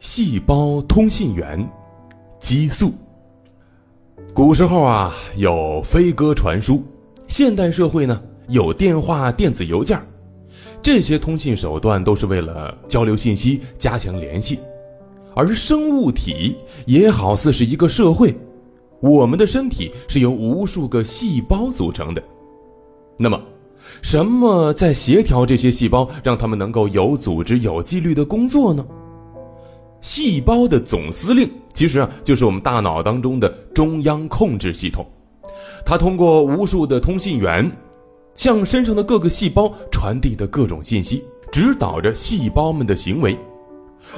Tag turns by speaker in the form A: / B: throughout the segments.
A: 细胞通信源，激素。古时候啊，有飞鸽传书；现代社会呢，有电话、电子邮件这些通信手段都是为了交流信息、加强联系。而生物体也好似是一个社会，我们的身体是由无数个细胞组成的。那么，什么在协调这些细胞，让它们能够有组织、有纪律的工作呢？细胞的总司令其实啊，就是我们大脑当中的中央控制系统，它通过无数的通信源，向身上的各个细胞传递的各种信息，指导着细胞们的行为。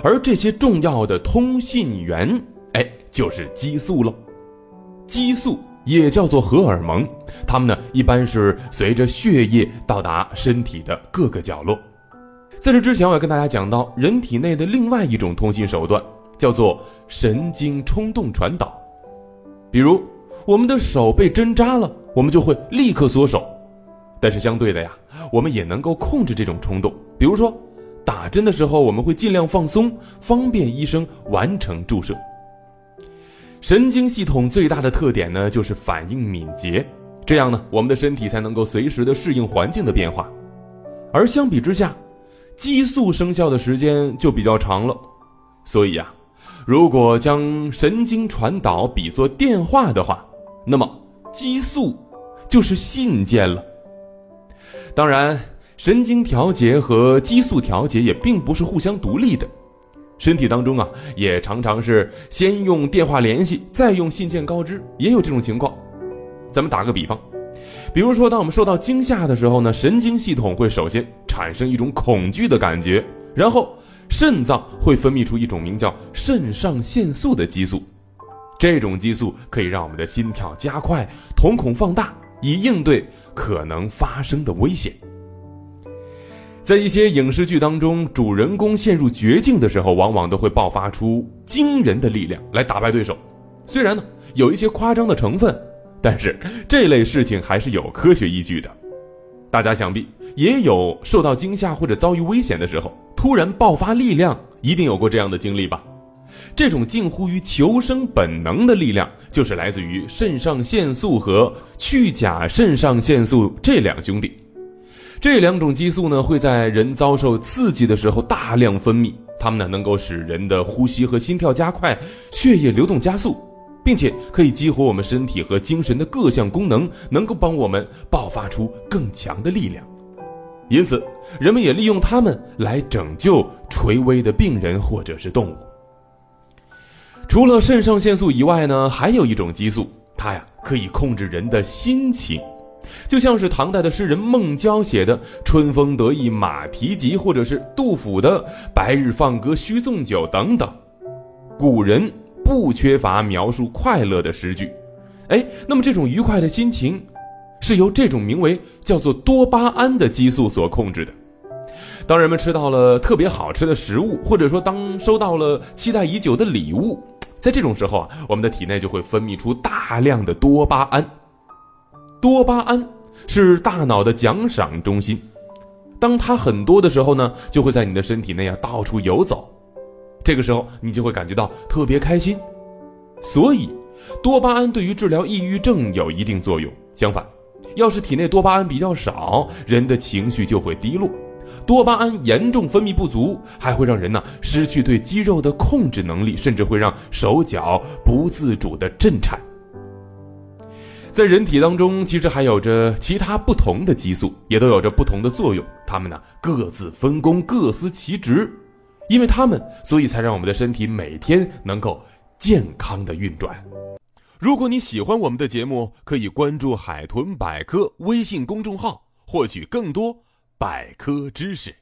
A: 而这些重要的通信源，哎，就是激素喽。激素也叫做荷尔蒙，它们呢一般是随着血液到达身体的各个角落。在这之前，我要跟大家讲到人体内的另外一种通信手段，叫做神经冲动传导。比如，我们的手被针扎了，我们就会立刻缩手。但是相对的呀，我们也能够控制这种冲动。比如说，打针的时候，我们会尽量放松，方便医生完成注射。神经系统最大的特点呢，就是反应敏捷，这样呢，我们的身体才能够随时的适应环境的变化。而相比之下，激素生效的时间就比较长了，所以啊，如果将神经传导比作电话的话，那么激素就是信件了。当然，神经调节和激素调节也并不是互相独立的，身体当中啊，也常常是先用电话联系，再用信件告知，也有这种情况。咱们打个比方。比如说，当我们受到惊吓的时候呢，神经系统会首先产生一种恐惧的感觉，然后肾脏会分泌出一种名叫肾上腺素的激素，这种激素可以让我们的心跳加快、瞳孔放大，以应对可能发生的危险。在一些影视剧当中，主人公陷入绝境的时候，往往都会爆发出惊人的力量来打败对手，虽然呢有一些夸张的成分。但是这类事情还是有科学依据的，大家想必也有受到惊吓或者遭遇危险的时候，突然爆发力量，一定有过这样的经历吧？这种近乎于求生本能的力量，就是来自于肾上腺素和去甲肾上腺素这两兄弟。这两种激素呢，会在人遭受刺激的时候大量分泌，它们呢能够使人的呼吸和心跳加快，血液流动加速。并且可以激活我们身体和精神的各项功能，能够帮我们爆发出更强的力量。因此，人们也利用它们来拯救垂危的病人或者是动物。除了肾上腺素以外呢，还有一种激素，它呀可以控制人的心情，就像是唐代的诗人孟郊写的“春风得意马蹄疾”，或者是杜甫的“白日放歌须纵酒”等等。古人。不缺乏描述快乐的诗句，哎，那么这种愉快的心情，是由这种名为叫做多巴胺的激素所控制的。当人们吃到了特别好吃的食物，或者说当收到了期待已久的礼物，在这种时候啊，我们的体内就会分泌出大量的多巴胺。多巴胺是大脑的奖赏中心，当它很多的时候呢，就会在你的身体内啊到处游走。这个时候，你就会感觉到特别开心，所以多巴胺对于治疗抑郁症有一定作用。相反，要是体内多巴胺比较少，人的情绪就会低落。多巴胺严重分泌不足，还会让人呢失去对肌肉的控制能力，甚至会让手脚不自主的震颤。在人体当中，其实还有着其他不同的激素，也都有着不同的作用，它们呢各自分工，各司其职。因为他们，所以才让我们的身体每天能够健康的运转。如果你喜欢我们的节目，可以关注“海豚百科”微信公众号，获取更多百科知识。